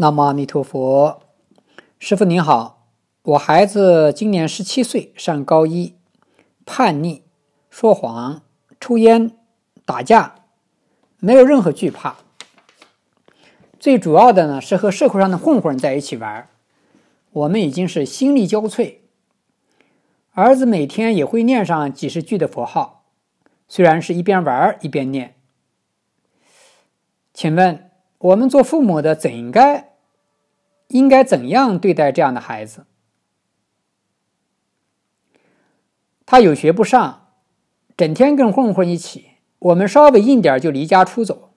南无阿弥陀佛，师傅您好，我孩子今年十七岁，上高一，叛逆、说谎、抽烟、打架，没有任何惧怕。最主要的呢是和社会上的混混在一起玩，我们已经是心力交瘁。儿子每天也会念上几十句的佛号，虽然是一边玩一边念。请问我们做父母的怎应该？应该怎样对待这样的孩子？他有学不上，整天跟混混一起，我们稍微硬点就离家出走。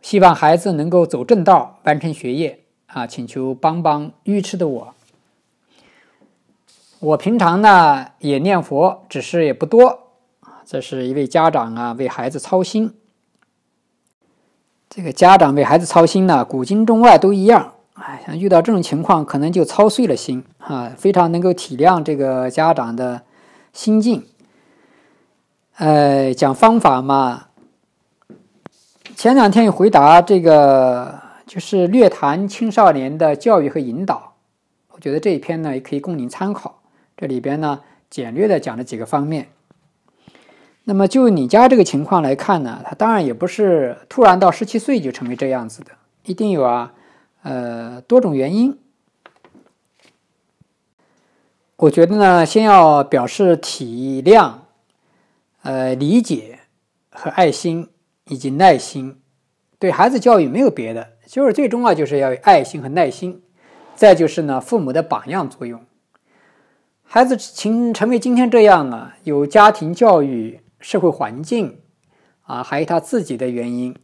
希望孩子能够走正道，完成学业啊！请求帮帮愚痴的我。我平常呢也念佛，只是也不多这是一位家长啊，为孩子操心。这个家长为孩子操心呢，古今中外都一样。哎，像遇到这种情况，可能就操碎了心啊，非常能够体谅这个家长的心境。呃，讲方法嘛，前两天有回答这个，就是略谈青少年的教育和引导。我觉得这一篇呢，也可以供您参考。这里边呢，简略的讲了几个方面。那么就你家这个情况来看呢，他当然也不是突然到十七岁就成为这样子的，一定有啊，呃多种原因。我觉得呢，先要表示体谅、呃理解和爱心以及耐心。对孩子教育没有别的，就是最重要就是要有爱心和耐心。再就是呢，父母的榜样作用。孩子成成为今天这样呢，有家庭教育。社会环境啊，还有他自己的原因，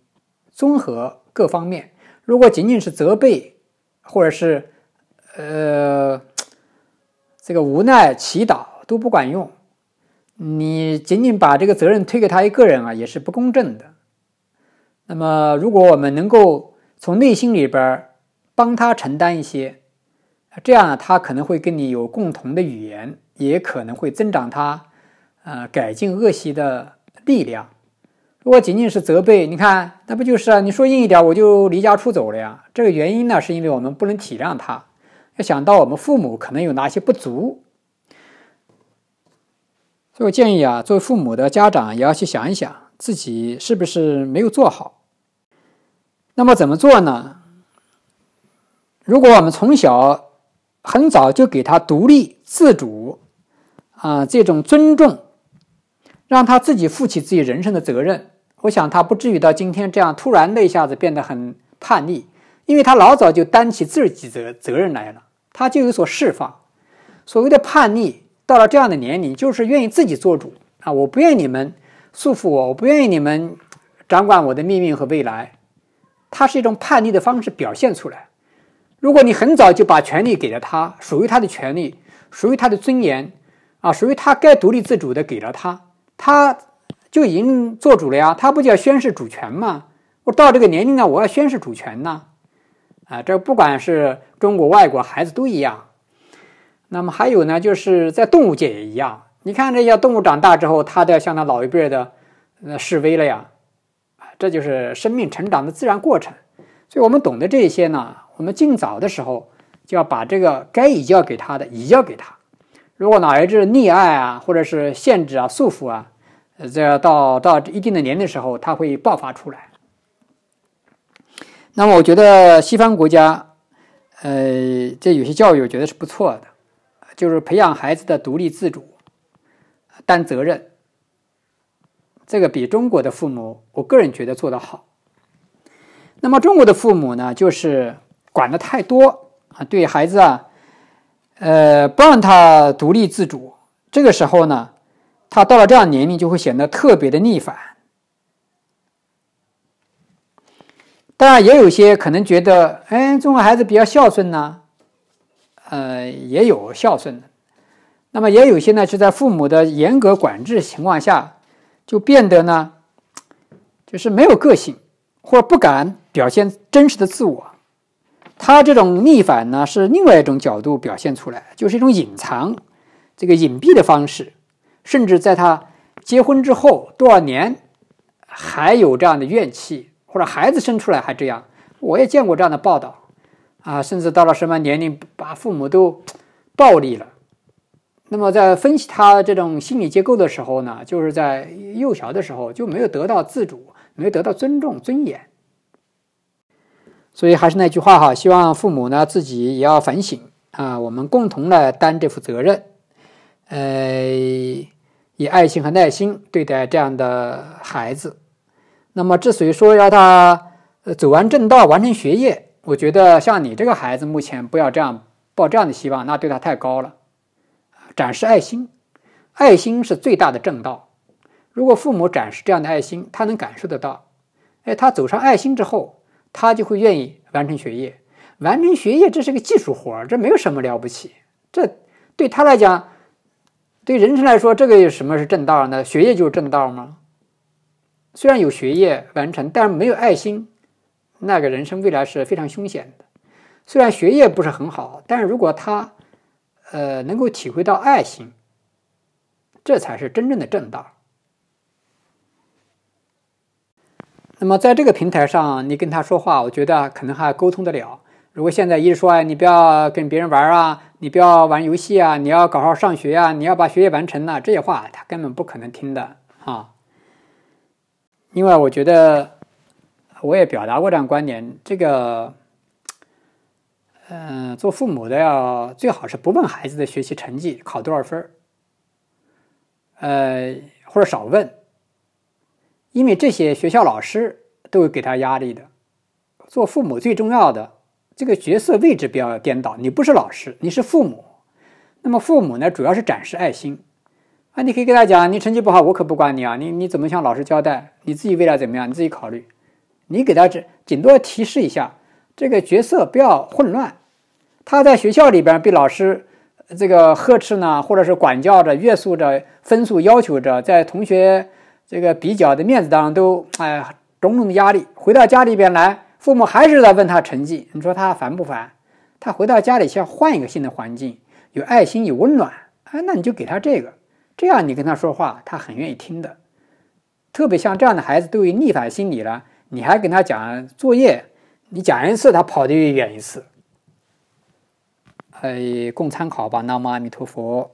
综合各方面。如果仅仅是责备，或者是呃这个无奈祈祷都不管用。你仅仅把这个责任推给他一个人啊，也是不公正的。那么，如果我们能够从内心里边帮他承担一些，这样他可能会跟你有共同的语言，也可能会增长他。呃，改进恶习的力量。如果仅仅是责备，你看，那不就是啊？你说硬一点，我就离家出走了呀。这个原因呢，是因为我们不能体谅他，要想到我们父母可能有哪些不足。所以我建议啊，作为父母的家长也要去想一想，自己是不是没有做好。那么怎么做呢？如果我们从小很早就给他独立自主啊，这种尊重。让他自己负起自己人生的责任，我想他不至于到今天这样突然的一下子变得很叛逆，因为他老早就担起自己责责任来了，他就有所释放。所谓的叛逆，到了这样的年龄，就是愿意自己做主啊！我不愿意你们束缚我，我不愿意你们掌管我的命运和未来。他是一种叛逆的方式表现出来。如果你很早就把权利给了他，属于他的权利，属于他的尊严啊，属于他该独立自主的给了他。他就已经做主了呀，他不就要宣誓主权吗？我到这个年龄呢，我要宣誓主权呢。啊，这不管是中国、外国孩子都一样。那么还有呢，就是在动物界也一样。你看这些动物长大之后，它都要向它老一辈的呃示威了呀。这就是生命成长的自然过程。所以我们懂得这些呢，我们尽早的时候就要把这个该移交给他的移交给他。如果哪一只溺爱啊，或者是限制啊、束缚啊，这到到一定的年龄时候，它会爆发出来。那么，我觉得西方国家，呃，这有些教育我觉得是不错的，就是培养孩子的独立自主、担责任。这个比中国的父母，我个人觉得做得好。那么，中国的父母呢，就是管的太多啊，对孩子啊。呃，不让他独立自主，这个时候呢，他到了这样年龄就会显得特别的逆反。当然，也有些可能觉得，哎，中国孩子比较孝顺呢，呃，也有孝顺的。那么，也有些呢，是在父母的严格管制情况下，就变得呢，就是没有个性，或不敢表现真实的自我。他这种逆反呢，是另外一种角度表现出来，就是一种隐藏、这个隐蔽的方式，甚至在他结婚之后多少年，还有这样的怨气，或者孩子生出来还这样，我也见过这样的报道啊，甚至到了什么年龄，把父母都暴力了。那么在分析他这种心理结构的时候呢，就是在幼小的时候就没有得到自主，没有得到尊重、尊严。所以还是那句话哈，希望父母呢自己也要反省啊，我们共同来担这副责任，呃，以爱心和耐心对待这样的孩子。那么，之所以说要他走完正道、完成学业，我觉得像你这个孩子，目前不要这样抱这样的希望，那对他太高了。展示爱心，爱心是最大的正道。如果父母展示这样的爱心，他能感受得到。哎，他走上爱心之后，他就会愿意完成学业。完成学业，这是个技术活儿，这没有什么了不起。这对他来讲，对人生来说，这个有什么是正道呢？学业就是正道吗？虽然有学业完成，但是没有爱心，那个人生未来是非常凶险的。虽然学业不是很好，但是如果他。呃，能够体会到爱心，这才是真正的正道。那么，在这个平台上，你跟他说话，我觉得可能还沟通得了。如果现在一直说，哎，你不要跟别人玩啊，你不要玩游戏啊，你要好好上学啊，你要把学业完成了，这些话他根本不可能听的啊。另外，我觉得我也表达过这样观点，这个。嗯，做父母的要最好是不问孩子的学习成绩考多少分呃，或者少问，因为这些学校老师都会给他压力的。做父母最重要的这个角色位置不要颠倒，你不是老师，你是父母。那么父母呢，主要是展示爱心啊，你可以跟他讲，你成绩不好，我可不管你啊，你你怎么向老师交代？你自己未来怎么样？你自己考虑。你给他只顶多提示一下，这个角色不要混乱。他在学校里边被老师这个呵斥呢，或者是管教着、约束着、分数要求着，在同学这个比较的面子当中都哎种种的压力。回到家里边来，父母还是在问他成绩，你说他烦不烦？他回到家里先换一个新的环境，有爱心、有温暖，哎，那你就给他这个，这样你跟他说话，他很愿意听的。特别像这样的孩子都有逆反心理了，你还跟他讲作业，你讲一次他跑得越远一次。哎，供参考吧。南无阿弥陀佛。